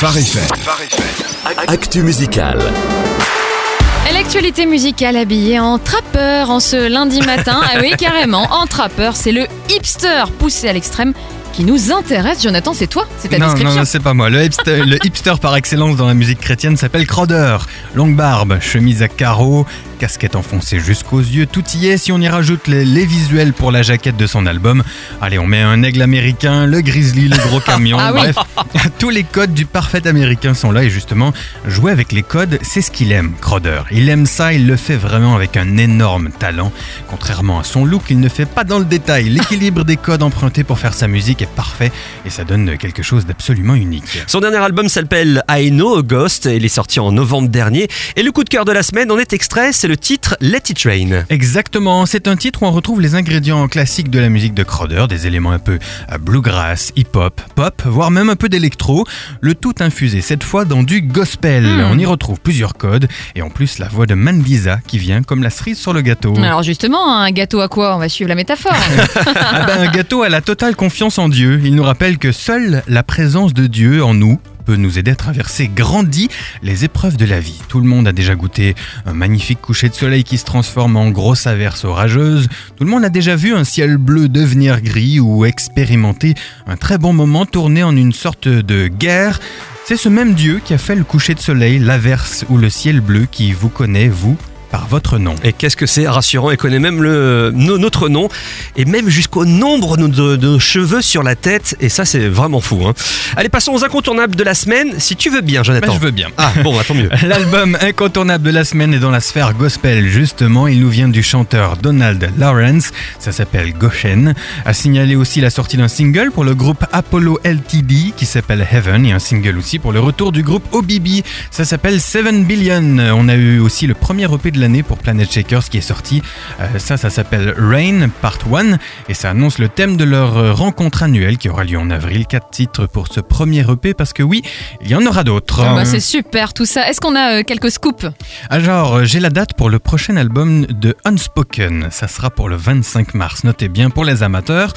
Phare. Actu musical. Et L'actualité musicale habillée en trappeur en ce lundi matin. Ah oui, carrément, en trappeur, c'est le hipster poussé à l'extrême qui nous intéresse. Jonathan, c'est toi? C'est ta non, description? non, non, c'est pas moi. Le hipster, le hipster par excellence dans la musique chrétienne s'appelle Crowder. Longue barbe, chemise à carreaux, casquette enfoncée jusqu'aux yeux, tout y est. Si on y rajoute les, les visuels pour la jaquette de son album, allez, on met un aigle américain, le grizzly, le gros camion, Ah oui. bref, tous les codes du parfait américain sont là et justement, jouer avec les codes, c'est ce qu'il aime, Crowder. Il aime ça, il le fait vraiment avec un énorme talent. Contrairement à son look, il ne fait pas dans le détail. L'équilibre des codes empruntés pour faire sa musique est parfait et ça donne quelque chose d'absolument unique. Son dernier album s'appelle I Know a Ghost. Il est sorti en novembre dernier. Et le coup de cœur de la semaine en est extrait. C'est le titre Let It Rain. Exactement, c'est un titre où on retrouve les ingrédients classiques de la musique de Crowder, des éléments un peu euh, bluegrass, hip-hop, pop, voire même un peu d'électro, le tout infusé cette fois dans du gospel. On y retrouve plusieurs codes et en plus la voix de Mandisa qui vient comme la cerise sur le gâteau. Alors justement, un gâteau à quoi? On va suivre la métaphore. Ah ben, un gâteau a la totale confiance en Dieu. Il nous rappelle que seule la présence de Dieu en nous nous aider à traverser grandi les épreuves de la vie. Tout le monde a déjà goûté un magnifique coucher de soleil qui se transforme en grosse averse orageuse. Tout le monde a déjà vu un ciel bleu devenir gris ou expérimenté un très bon moment tourné en une sorte de guerre. C'est ce même Dieu qui a fait le coucher de soleil, l'averse ou le ciel bleu qui vous connaît, vous, par votre nom. Et qu'est-ce que c'est rassurant Il connaît même le, no- notre nom et même jusqu'au nombre de, de- de cheveux sur la tête. Et ça, c'est vraiment fou. hein. Allez, passons aux incontournables de la semaine. Si tu veux bien, Ben, Jonathan. je veux bien. Ah, bon, bah, tant mieux. L'album incontournable de la semaine est dans la sphère gospel justement. Il nous vient du chanteur Donald Lawrence. Ça s'appelle Goshen. A signalé aussi la sortie d'un single pour le groupe Apollo LTD qui s'appelle Heaven et un single aussi pour le retour du groupe OBB. Ça s'appelle 7 Billion. On a eu aussi le premier EP de l'année pour Planet Shakers qui est sorti. Euh, ça, ça s'appelle Rain Part 1 et ça annonce le thème de leur euh, rencontre annuelle qui aura lieu en avril. Quatre titres pour ce premier EP parce que oui, il y en aura d'autres. Ah bah, c'est super tout ça. Est-ce qu'on a euh, quelques scoops? Alors, j'ai la date pour le prochain album de Unspoken. Ça sera pour le 25 mars. Notez bien pour les amateurs.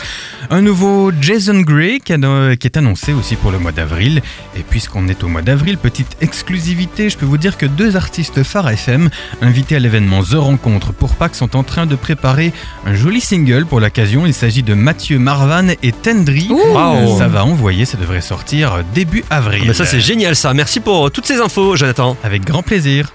Un nouveau Jason Gray qui est annoncé aussi pour le mois d'avril. Et puisqu'on est au mois d'avril, petite exclusivité, je peux vous dire que deux artistes phares FM invités à l'événement The Rencontre pour Pâques sont en train de préparer un joli single pour l'occasion. Il s'agit de Mathieu Marvan et Tendry. Waouh. Ça va envoyer, ça devrait sortir début avril. Ah, bah, ça, c'est génial, ça. Merci pour toutes ces infos, Jonathan. Avec grand plaisir.